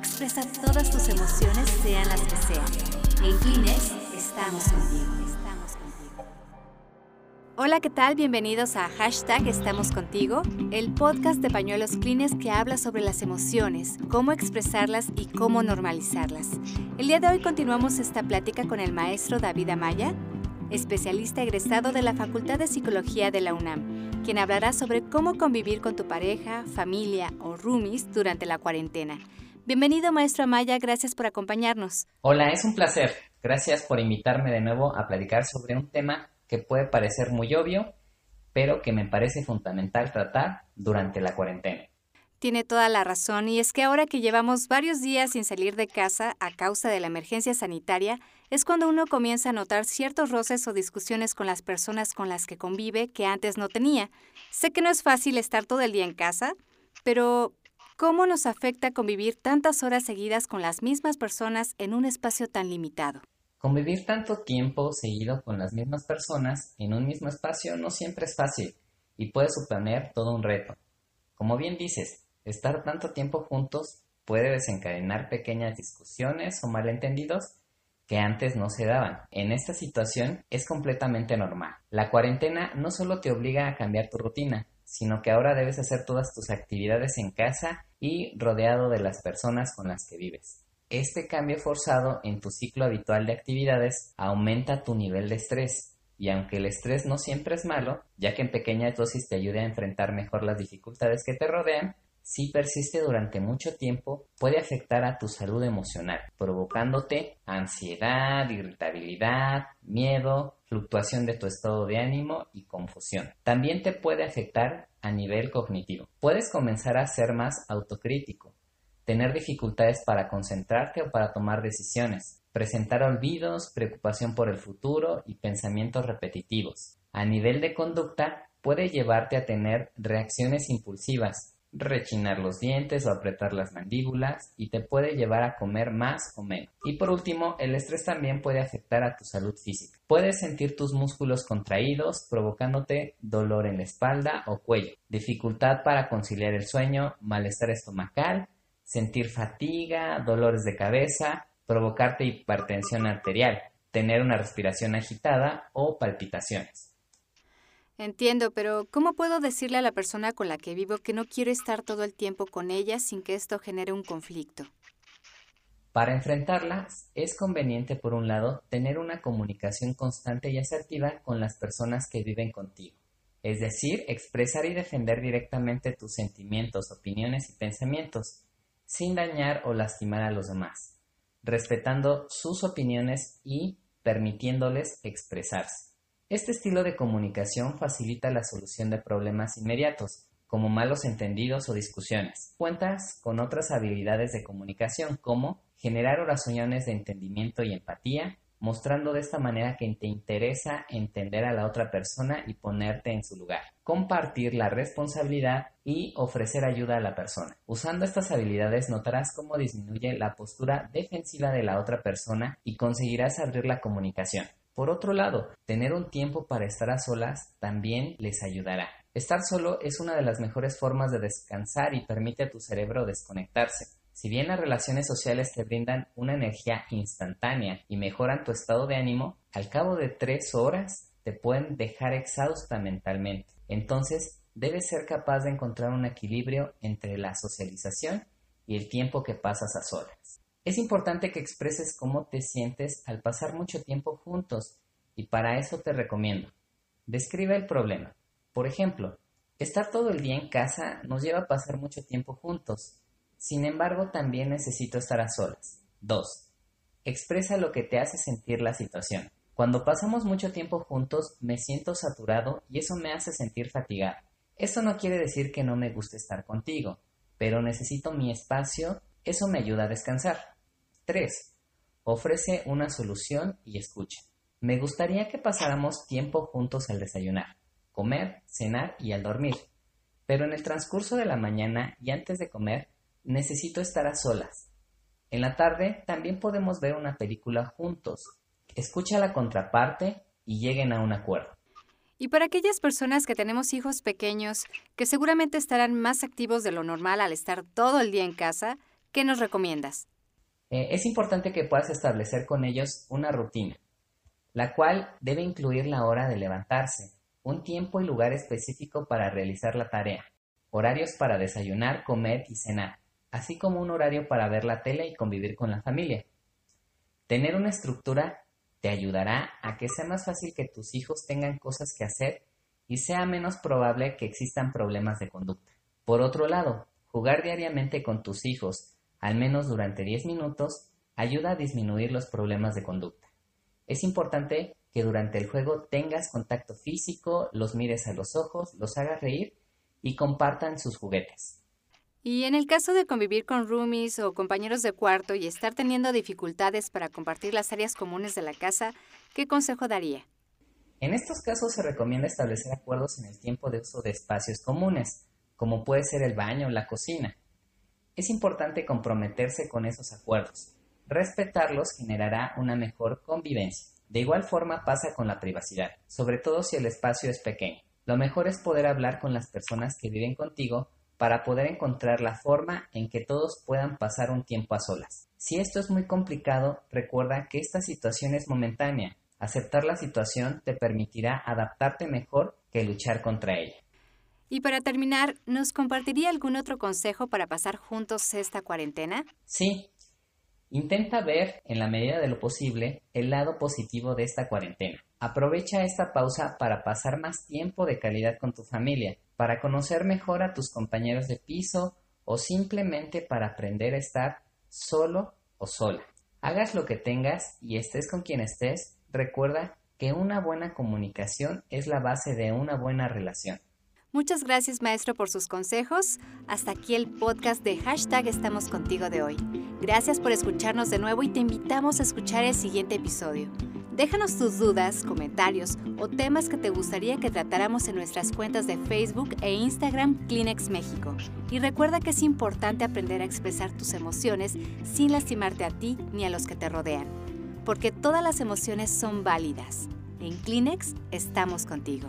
Expresa todas tus emociones, sean las que sean. En Kleenex estamos contigo. Hola, ¿qué tal? Bienvenidos a Hashtag Estamos Contigo, el podcast de pañuelos Kleenex que habla sobre las emociones, cómo expresarlas y cómo normalizarlas. El día de hoy continuamos esta plática con el maestro David Amaya, especialista egresado de la Facultad de Psicología de la UNAM, quien hablará sobre cómo convivir con tu pareja, familia o roomies durante la cuarentena. Bienvenido, maestro Amaya, gracias por acompañarnos. Hola, es un placer. Gracias por invitarme de nuevo a platicar sobre un tema que puede parecer muy obvio, pero que me parece fundamental tratar durante la cuarentena. Tiene toda la razón, y es que ahora que llevamos varios días sin salir de casa a causa de la emergencia sanitaria, es cuando uno comienza a notar ciertos roces o discusiones con las personas con las que convive que antes no tenía. Sé que no es fácil estar todo el día en casa, pero ¿cómo nos afecta convivir tantas horas seguidas con las mismas personas en un espacio tan limitado? Convivir tanto tiempo seguido con las mismas personas en un mismo espacio no siempre es fácil y puede suponer todo un reto. Como bien dices, estar tanto tiempo juntos puede desencadenar pequeñas discusiones o malentendidos que antes no se daban. En esta situación es completamente normal. La cuarentena no solo te obliga a cambiar tu rutina, sino que ahora debes hacer todas tus actividades en casa y rodeado de las personas con las que vives. Este cambio forzado en tu ciclo habitual de actividades aumenta tu nivel de estrés, y aunque el estrés no siempre es malo, ya que en pequeñas dosis te ayuda a enfrentar mejor las dificultades que te rodean, si persiste durante mucho tiempo, puede afectar a tu salud emocional, provocándote ansiedad, irritabilidad, miedo, fluctuación de tu estado de ánimo y confusión. También te puede afectar a nivel cognitivo. Puedes comenzar a ser más autocrítico, tener dificultades para concentrarte o para tomar decisiones, presentar olvidos, preocupación por el futuro y pensamientos repetitivos. A nivel de conducta, puede llevarte a tener reacciones impulsivas, rechinar los dientes o apretar las mandíbulas y te puede llevar a comer más o menos. Y por último, el estrés también puede afectar a tu salud física. Puedes sentir tus músculos contraídos provocándote dolor en la espalda o cuello, dificultad para conciliar el sueño, malestar estomacal, sentir fatiga, dolores de cabeza, provocarte hipertensión arterial, tener una respiración agitada o palpitaciones. Entiendo, pero ¿cómo puedo decirle a la persona con la que vivo que no quiero estar todo el tiempo con ella sin que esto genere un conflicto? Para enfrentarlas, es conveniente, por un lado, tener una comunicación constante y asertiva con las personas que viven contigo, es decir, expresar y defender directamente tus sentimientos, opiniones y pensamientos, sin dañar o lastimar a los demás, respetando sus opiniones y permitiéndoles expresarse. Este estilo de comunicación facilita la solución de problemas inmediatos, como malos entendidos o discusiones. Cuentas con otras habilidades de comunicación como generar oraciones de entendimiento y empatía, mostrando de esta manera que te interesa entender a la otra persona y ponerte en su lugar. Compartir la responsabilidad y ofrecer ayuda a la persona. Usando estas habilidades notarás cómo disminuye la postura defensiva de la otra persona y conseguirás abrir la comunicación. Por otro lado, tener un tiempo para estar a solas también les ayudará. Estar solo es una de las mejores formas de descansar y permite a tu cerebro desconectarse. Si bien las relaciones sociales te brindan una energía instantánea y mejoran tu estado de ánimo, al cabo de tres horas te pueden dejar exhausta mentalmente. Entonces, debes ser capaz de encontrar un equilibrio entre la socialización y el tiempo que pasas a solas. Es importante que expreses cómo te sientes al pasar mucho tiempo juntos y para eso te recomiendo. Describe el problema. Por ejemplo, estar todo el día en casa nos lleva a pasar mucho tiempo juntos. Sin embargo, también necesito estar a solas. 2. Expresa lo que te hace sentir la situación. Cuando pasamos mucho tiempo juntos me siento saturado y eso me hace sentir fatigado. Esto no quiere decir que no me guste estar contigo, pero necesito mi espacio eso me ayuda a descansar. 3. Ofrece una solución y escucha. Me gustaría que pasáramos tiempo juntos al desayunar, comer, cenar y al dormir. Pero en el transcurso de la mañana y antes de comer, necesito estar a solas. En la tarde también podemos ver una película juntos. Escucha la contraparte y lleguen a un acuerdo. Y para aquellas personas que tenemos hijos pequeños, que seguramente estarán más activos de lo normal al estar todo el día en casa, ¿Qué nos recomiendas? Eh, es importante que puedas establecer con ellos una rutina, la cual debe incluir la hora de levantarse, un tiempo y lugar específico para realizar la tarea, horarios para desayunar, comer y cenar, así como un horario para ver la tele y convivir con la familia. Tener una estructura te ayudará a que sea más fácil que tus hijos tengan cosas que hacer y sea menos probable que existan problemas de conducta. Por otro lado, jugar diariamente con tus hijos, al menos durante 10 minutos, ayuda a disminuir los problemas de conducta. Es importante que durante el juego tengas contacto físico, los mires a los ojos, los hagas reír y compartan sus juguetes. Y en el caso de convivir con roomies o compañeros de cuarto y estar teniendo dificultades para compartir las áreas comunes de la casa, ¿qué consejo daría? En estos casos se recomienda establecer acuerdos en el tiempo de uso de espacios comunes, como puede ser el baño o la cocina. Es importante comprometerse con esos acuerdos. Respetarlos generará una mejor convivencia. De igual forma pasa con la privacidad, sobre todo si el espacio es pequeño. Lo mejor es poder hablar con las personas que viven contigo para poder encontrar la forma en que todos puedan pasar un tiempo a solas. Si esto es muy complicado, recuerda que esta situación es momentánea. Aceptar la situación te permitirá adaptarte mejor que luchar contra ella. Y para terminar, ¿nos compartiría algún otro consejo para pasar juntos esta cuarentena? Sí, Intenta ver, en la medida de lo posible, el lado positivo de esta cuarentena. Aprovecha esta pausa para pasar más tiempo de calidad con tu familia, para conocer mejor a tus compañeros de piso o simplemente para aprender a estar solo o sola. Hagas lo que tengas y estés con quien estés, recuerda que una buena comunicación es la base de una buena relación. Muchas gracias maestro por sus consejos. Hasta aquí el podcast de hashtag Estamos contigo de hoy. Gracias por escucharnos de nuevo y te invitamos a escuchar el siguiente episodio. Déjanos tus dudas, comentarios o temas que te gustaría que tratáramos en nuestras cuentas de Facebook e Instagram Kleenex México. Y recuerda que es importante aprender a expresar tus emociones sin lastimarte a ti ni a los que te rodean, porque todas las emociones son válidas. En Kleenex estamos contigo.